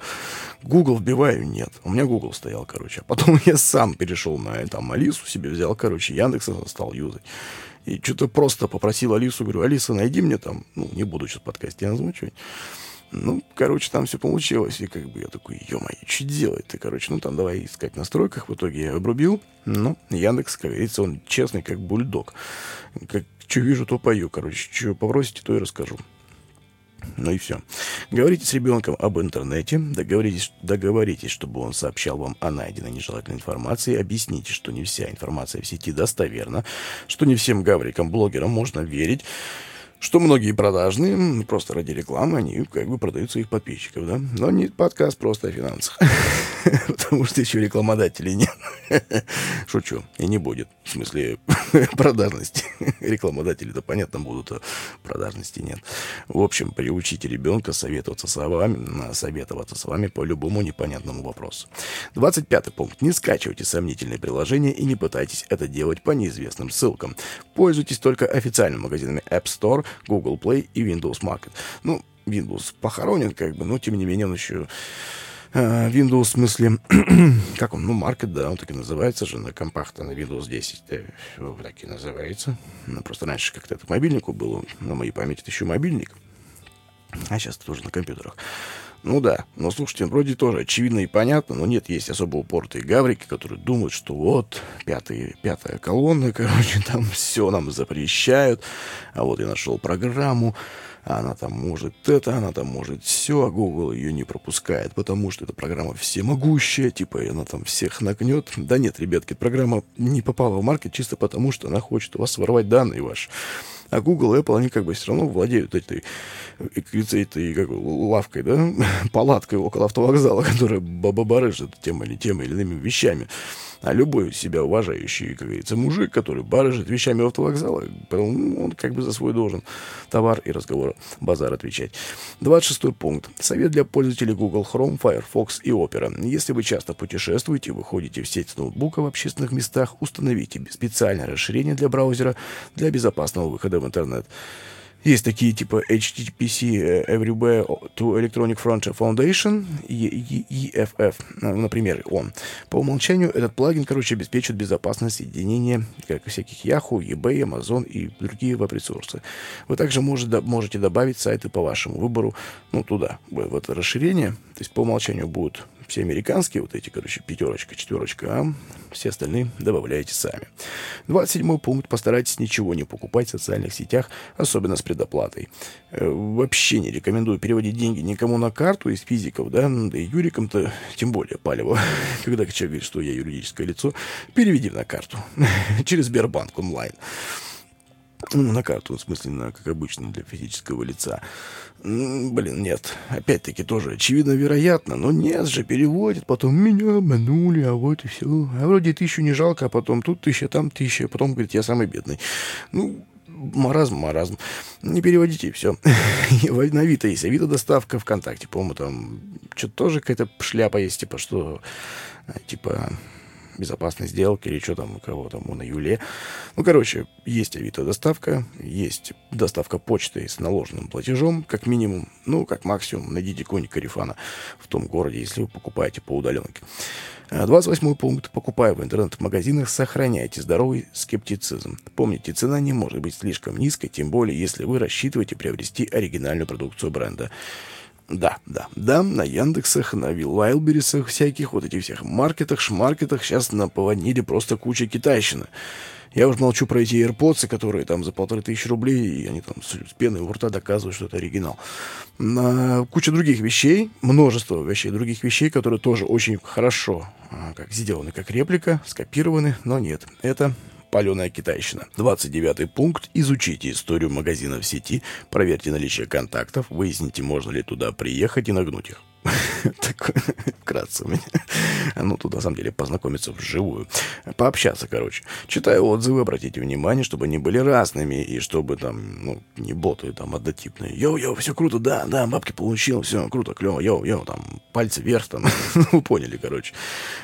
Google вбиваю, нет. У меня Google стоял, короче. А потом я сам перешел на там Алису себе взял, короче, Яндекс стал юзать. И что-то просто попросил Алису, говорю, Алиса, найди мне там, ну, не буду сейчас подкасте озвучивать. Ну, короче, там все получилось. И как бы я такой, ё-моё, что делать-то, короче? Ну, там давай искать настройках. В итоге я обрубил. Ну, Яндекс, как говорится, он честный, как бульдог. Как что вижу, то пою, короче. Что попросите, то и расскажу. Ну и все. Говорите с ребенком об интернете, договоритесь, договоритесь, чтобы он сообщал вам о найденной нежелательной информации, объясните, что не вся информация в сети достоверна, что не всем гаврикам, блогерам можно верить, что многие продажные, просто ради рекламы, они как бы продают своих подписчиков, да? Но не подкаст просто о финансах. потому что еще рекламодателей нет. Шучу, и не будет. В смысле, продажности. Рекламодатели-то, понятно, будут, а продажности нет. В общем, приучите ребенка советоваться с вами, советоваться с вами по любому непонятному вопросу. 25 пункт. Не скачивайте сомнительные приложения и не пытайтесь это делать по неизвестным ссылкам. Пользуйтесь только официальными магазинами App Store, Google Play и Windows Market. Ну, Windows похоронен, как бы, но тем не менее он еще э, Windows, в смысле, как он, ну, Market, да, он так и называется же, на компах-то на Windows 10 да, так и называется. Ну, просто раньше как-то это мобильнику было, на моей памяти это еще мобильник, а сейчас это тоже на компьютерах. Ну да, но слушайте, вроде тоже очевидно и понятно, но нет, есть особо упортые гаврики, которые думают, что вот, пятый, пятая колонна, короче, там все нам запрещают, а вот я нашел программу, она там может это, она там может все, а Google ее не пропускает, потому что эта программа всемогущая, типа она там всех нагнет. Да нет, ребятки, программа не попала в маркет чисто потому, что она хочет у вас воровать данные ваши. А Google Apple, они как бы все равно владеют этой, этой как, лавкой, да, палаткой около автовокзала, которая баба-барыжит тем или тем или иными вещами. А любой себя уважающий, как говорится, мужик, который барыжит вещами автовокзала, он как бы за свой должен товар и разговор, базар отвечать. 26 пункт. Совет для пользователей Google Chrome, Firefox и Opera. Если вы часто путешествуете, выходите в сеть с ноутбука в общественных местах, установите специальное расширение для браузера для безопасного выхода в интернет. Есть такие типа HTTPC э, Everywhere to Electronic Frontier Foundation, EFF, например, он. По умолчанию этот плагин, короче, обеспечивает безопасность соединения как всяких Yahoo, eBay, Amazon и другие веб-ресурсы. Вы также можете, можете добавить сайты по вашему выбору, ну, туда, в это расширение. То есть по умолчанию будут все американские, вот эти, короче, пятерочка, четверочка, а все остальные добавляете сами. 27 пункт. Постарайтесь ничего не покупать в социальных сетях, особенно с предоплатой. Э, вообще не рекомендую переводить деньги никому на карту из физиков, да, да и юрикам-то тем более палево. Когда человек говорит, что я юридическое лицо, переведи на карту через Сбербанк онлайн. Ну, на карту, в смысле, на, как обычно, для физического лица. Блин, нет. Опять-таки тоже очевидно, вероятно. Но нет же, переводит, потом меня обманули, а вот и все. А вроде тысячу не жалко, а потом тут тысяча, там тысяча, а потом говорит, я самый бедный. Ну, маразм, маразм. Не переводите, и все. На Авито есть Авито доставка ВКонтакте, по-моему, там что-то тоже какая-то шляпа есть, типа, что, типа, безопасной сделки или что там у кого там, у на Юле. Ну, короче, есть Авито доставка, есть доставка почты с наложенным платежом, как минимум, ну, как максимум, найдите какого-нибудь карифана в том городе, если вы покупаете по удаленке. 28 пункт. Покупая в интернет-магазинах, сохраняйте здоровый скептицизм. Помните, цена не может быть слишком низкой, тем более, если вы рассчитываете приобрести оригинальную продукцию бренда. Да, да, да, на Яндексах, на Вайлберисах, всяких вот этих всех маркетах, шмаркетах сейчас наповоднили просто куча китайщины. Я уж молчу про эти AirPods, которые там за полторы тысячи рублей, и они там с, пеной у рта доказывают, что это оригинал. На куча других вещей, множество вещей, других вещей, которые тоже очень хорошо а, как сделаны, как реплика, скопированы, но нет, это паленая китайщина. 29 пункт. Изучите историю магазина в сети, проверьте наличие контактов, выясните, можно ли туда приехать и нагнуть их. Такое вкратце у меня. Ну, тут, на самом деле, познакомиться вживую. Пообщаться, короче. Читаю отзывы, обратите внимание, чтобы они были разными, и чтобы там, ну, не боты там однотипные. Йоу-йоу, все круто, да, да, бабки получил, все круто, клево, йоу-йоу, там, пальцы вверх, там, вы поняли, короче.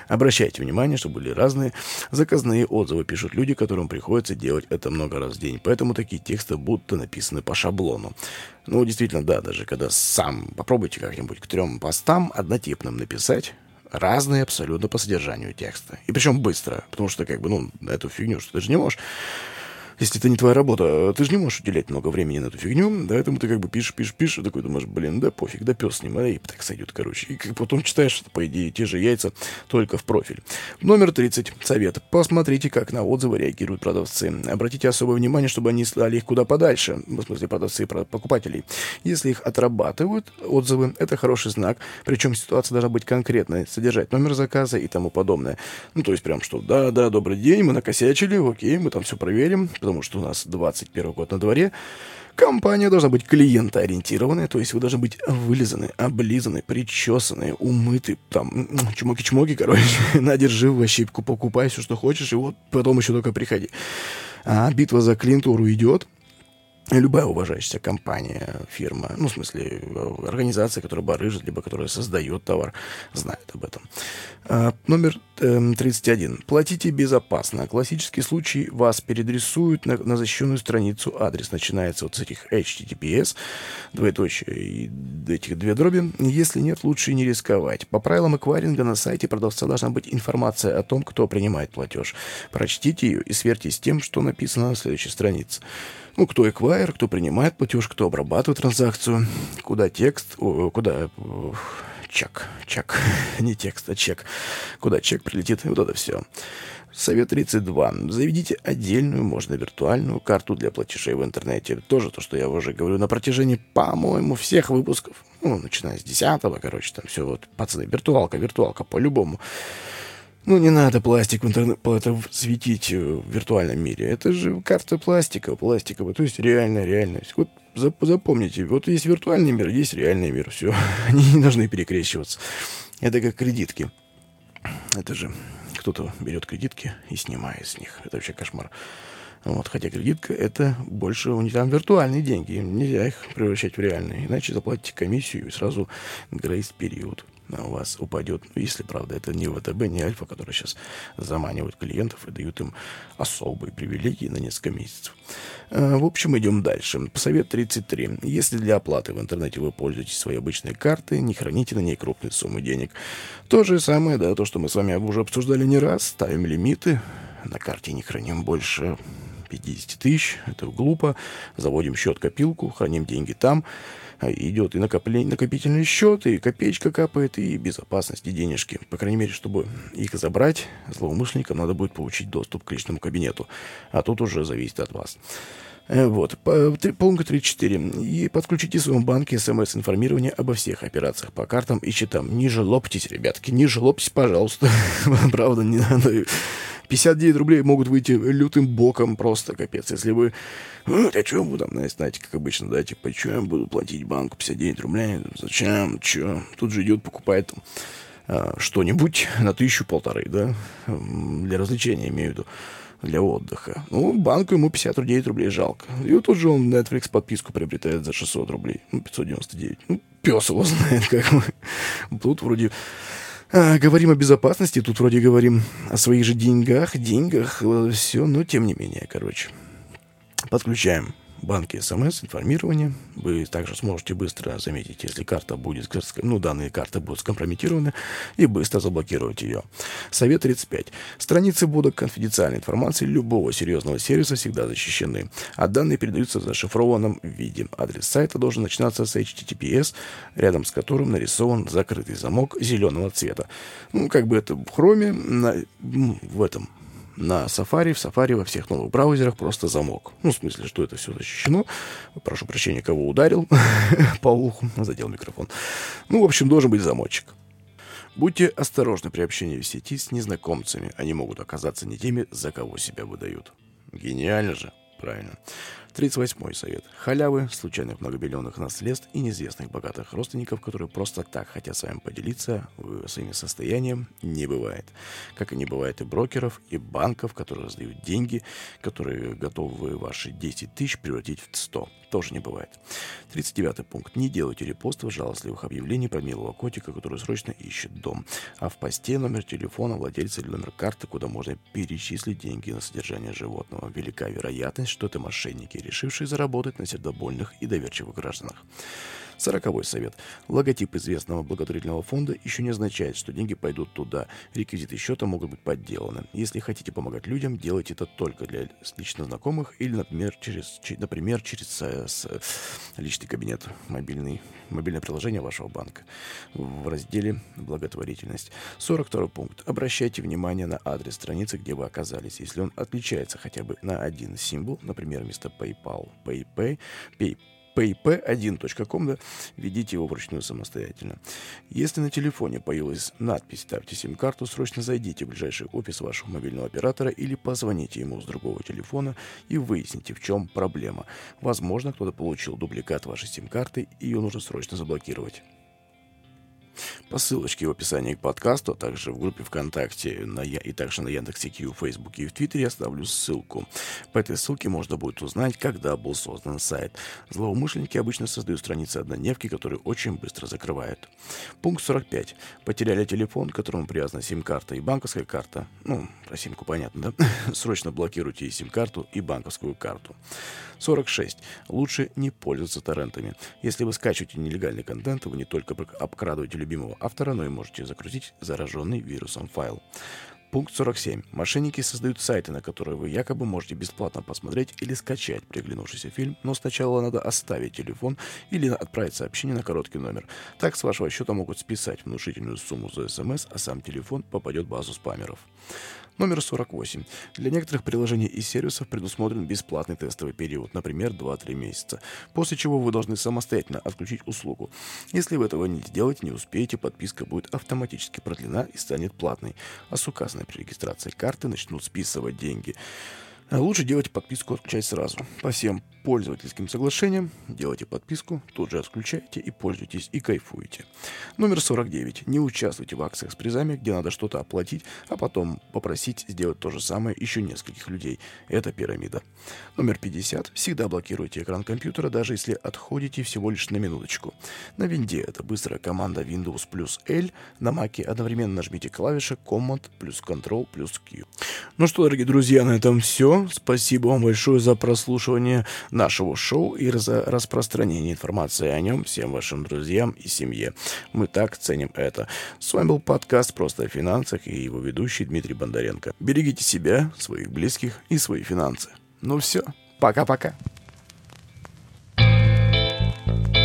Обращайте внимание, чтобы были разные. Заказные отзывы пишут люди, которым приходится делать это много раз в день, поэтому такие тексты будут написаны по шаблону. Ну, действительно, да, даже когда сам попробуйте как-нибудь к трем постам однотипным написать, разные абсолютно по содержанию текста. И причем быстро, потому что, как бы, ну, эту фигню, что ты же не можешь если это не твоя работа, ты же не можешь уделять много времени на эту фигню, поэтому ты как бы пишешь, пишешь, пишешь, такой думаешь, блин, да пофиг, да пес с и так сойдет, короче. И потом читаешь, по идее, те же яйца, только в профиль. Номер 30. Совет. Посмотрите, как на отзывы реагируют продавцы. Обратите особое внимание, чтобы они слали их куда подальше, в смысле продавцы и покупателей. Если их отрабатывают отзывы, это хороший знак, причем ситуация должна быть конкретной, содержать номер заказа и тому подобное. Ну, то есть прям что, да, да, добрый день, мы накосячили, окей, мы там все проверим, потому что у нас 21 год на дворе, Компания должна быть клиентоориентированная, то есть вы должны быть вылизаны, облизаны, причесаны, умыты, там, чмоки-чмоки, короче, на, держи вообще, покупай все, что хочешь, и вот потом еще только приходи. А битва за клиентуру идет, любая уважающаяся компания, фирма, ну, в смысле, организация, которая барыжит, либо которая создает товар, знает об этом. А, номер э, 31. Платите безопасно. Классический случай вас передрисуют на, на защищенную страницу. Адрес начинается вот с этих HTTPS, двоеточие и этих две дроби. Если нет, лучше не рисковать. По правилам эквайринга на сайте продавца должна быть информация о том, кто принимает платеж. Прочтите ее и сверьте с тем, что написано на следующей странице. Ну, кто эквайр, кто принимает платеж, кто обрабатывает транзакцию, куда текст, куда чек, чек, не текст, а чек, куда чек прилетит, вот это все. Совет 32. Заведите отдельную, можно виртуальную карту для платежей в интернете. Тоже то, что я уже говорю на протяжении, по-моему, всех выпусков. Ну, начиная с 10 короче, там все вот, пацаны, виртуалка, виртуалка, по-любому. Ну, не надо пластик в интернет светить в виртуальном мире. Это же карта пластика, пластиковая, то есть реальная реальность. Вот запомните, вот есть виртуальный мир, есть реальный мир. Все, они не должны перекрещиваться. Это как кредитки. Это же кто-то берет кредитки и снимает с них. Это вообще кошмар. Вот, хотя кредитка это больше у них там виртуальные деньги. Нельзя их превращать в реальные. Иначе заплатите комиссию и сразу грейс-период у вас упадет, ну, если, правда, это не ВТБ, не Альфа, которые сейчас заманивают клиентов и дают им особые привилегии на несколько месяцев. А, в общем, идем дальше. Совет 33. Если для оплаты в интернете вы пользуетесь своей обычной картой, не храните на ней крупные суммы денег. То же самое, да, то, что мы с вами уже обсуждали не раз. Ставим лимиты. На карте не храним больше 50 тысяч. Это глупо. Заводим счет-копилку, храним деньги там. А, идет и накопление, накопительный счет, и копеечка капает, и безопасность, и денежки. По крайней мере, чтобы их забрать, злоумышленникам надо будет получить доступ к личному кабинету. А тут уже зависит от вас. Э, вот, пункт 34. И подключите в своем банке смс-информирование обо всех операциях по картам и счетам. Не желоптесь, ребятки, не желоптесь, пожалуйста. Правда, не надо 59 рублей могут выйти лютым боком просто, капец. Если вы... Ну, а что буду, знаете, как обычно, да, типа, что я буду платить банку 59 рублей? Зачем? Че? Тут же идет, покупает а, что-нибудь на тысячу-полторы, да, для развлечения, имею в виду для отдыха. Ну, банку ему 59 рублей жалко. И вот тут же он Netflix подписку приобретает за 600 рублей. Ну, 599. Ну, пес его знает, как мы. Тут вроде а, говорим о безопасности, тут вроде говорим о своих же деньгах, деньгах, э, все, но тем не менее, короче. Подключаем банки СМС, информирование. Вы также сможете быстро заметить, если карта будет, ну, данные карты будут скомпрометированы, и быстро заблокировать ее. Совет 35. Страницы будут конфиденциальной информации любого серьезного сервиса всегда защищены, а данные передаются в зашифрованном виде. Адрес сайта должен начинаться с HTTPS, рядом с которым нарисован закрытый замок зеленого цвета. Ну, как бы это в хроме, на, в этом на Safari, в Safari во всех новых браузерах просто замок. Ну, в смысле, что это все защищено. Прошу прощения, кого ударил по уху, задел микрофон. Ну, в общем, должен быть замочек. Будьте осторожны при общении в сети с незнакомцами. Они могут оказаться не теми, за кого себя выдают. Гениально же. Правильно. 38 совет. Халявы, случайных многобиллионных наследств и неизвестных богатых родственников, которые просто так хотят с вами поделиться своим состоянием, не бывает. Как и не бывает и брокеров, и банков, которые раздают деньги, которые готовы ваши 10 тысяч превратить в 100. Тоже не бывает. 39 пункт. Не делайте репостов жалостливых объявлений про милого котика, который срочно ищет дом. А в посте номер телефона владельца или номер карты, куда можно перечислить деньги на содержание животного. Велика вероятность, что это мошенники решившие заработать на сердобольных и доверчивых гражданах. Сороковой совет. Логотип известного благотворительного фонда еще не означает, что деньги пойдут туда. Реквизиты счета могут быть подделаны. Если хотите помогать людям, делайте это только для лично знакомых или, например, через, например, через э, с, личный кабинет, мобильный, мобильное приложение вашего банка в разделе «Благотворительность». 42 пункт. Обращайте внимание на адрес страницы, где вы оказались. Если он отличается хотя бы на один символ, например, вместо PayPal, PayPay, PayPay, payp1.com, да, введите его вручную самостоятельно. Если на телефоне появилась надпись «Ставьте сим-карту», срочно зайдите в ближайший офис вашего мобильного оператора или позвоните ему с другого телефона и выясните, в чем проблема. Возможно, кто-то получил дубликат вашей сим-карты, и ее нужно срочно заблокировать. По ссылочке в описании к подкасту, а также в группе ВКонтакте на, и также на Яндекс.Кью, Фейсбуке и в Твиттере я оставлю ссылку. По этой ссылке можно будет узнать, когда был создан сайт. Злоумышленники обычно создают страницы однодневки, которые очень быстро закрывают. Пункт 45. Потеряли телефон, к которому привязана сим-карта и банковская карта. Ну, про симку понятно, да? Срочно блокируйте и сим-карту, и банковскую карту. 46. Лучше не пользоваться торрентами. Если вы скачиваете нелегальный контент, вы не только обкрадываете любимого автора, но и можете загрузить зараженный вирусом файл. Пункт 47. Мошенники создают сайты, на которые вы якобы можете бесплатно посмотреть или скачать приглянувшийся фильм, но сначала надо оставить телефон или отправить сообщение на короткий номер. Так с вашего счета могут списать внушительную сумму за смс, а сам телефон попадет в базу спамеров. Номер 48. Для некоторых приложений и сервисов предусмотрен бесплатный тестовый период, например, 2-3 месяца, после чего вы должны самостоятельно отключить услугу. Если вы этого не сделаете, не успеете, подписка будет автоматически продлена и станет платной, а с указанной при регистрации карты начнут списывать деньги. А лучше делать подписку отключать сразу. По всем пользовательским соглашениям делайте подписку, тут же отключайте и пользуйтесь и кайфуйте. Номер 49. Не участвуйте в акциях с призами, где надо что-то оплатить, а потом попросить сделать то же самое еще нескольких людей. Это пирамида. Номер 50. Всегда блокируйте экран компьютера, даже если отходите всего лишь на минуточку. На винде это быстрая команда Windows плюс L, на маке одновременно нажмите клавиши Command плюс Control плюс Q. Ну что, дорогие друзья, на этом все. Спасибо вам большое за прослушивание нашего шоу и за распространение информации о нем всем вашим друзьям и семье. Мы так ценим это. С вами был подкаст «Просто о финансах» и его ведущий Дмитрий Бондаренко. Берегите себя, своих близких и свои финансы. Ну все, пока-пока. thank you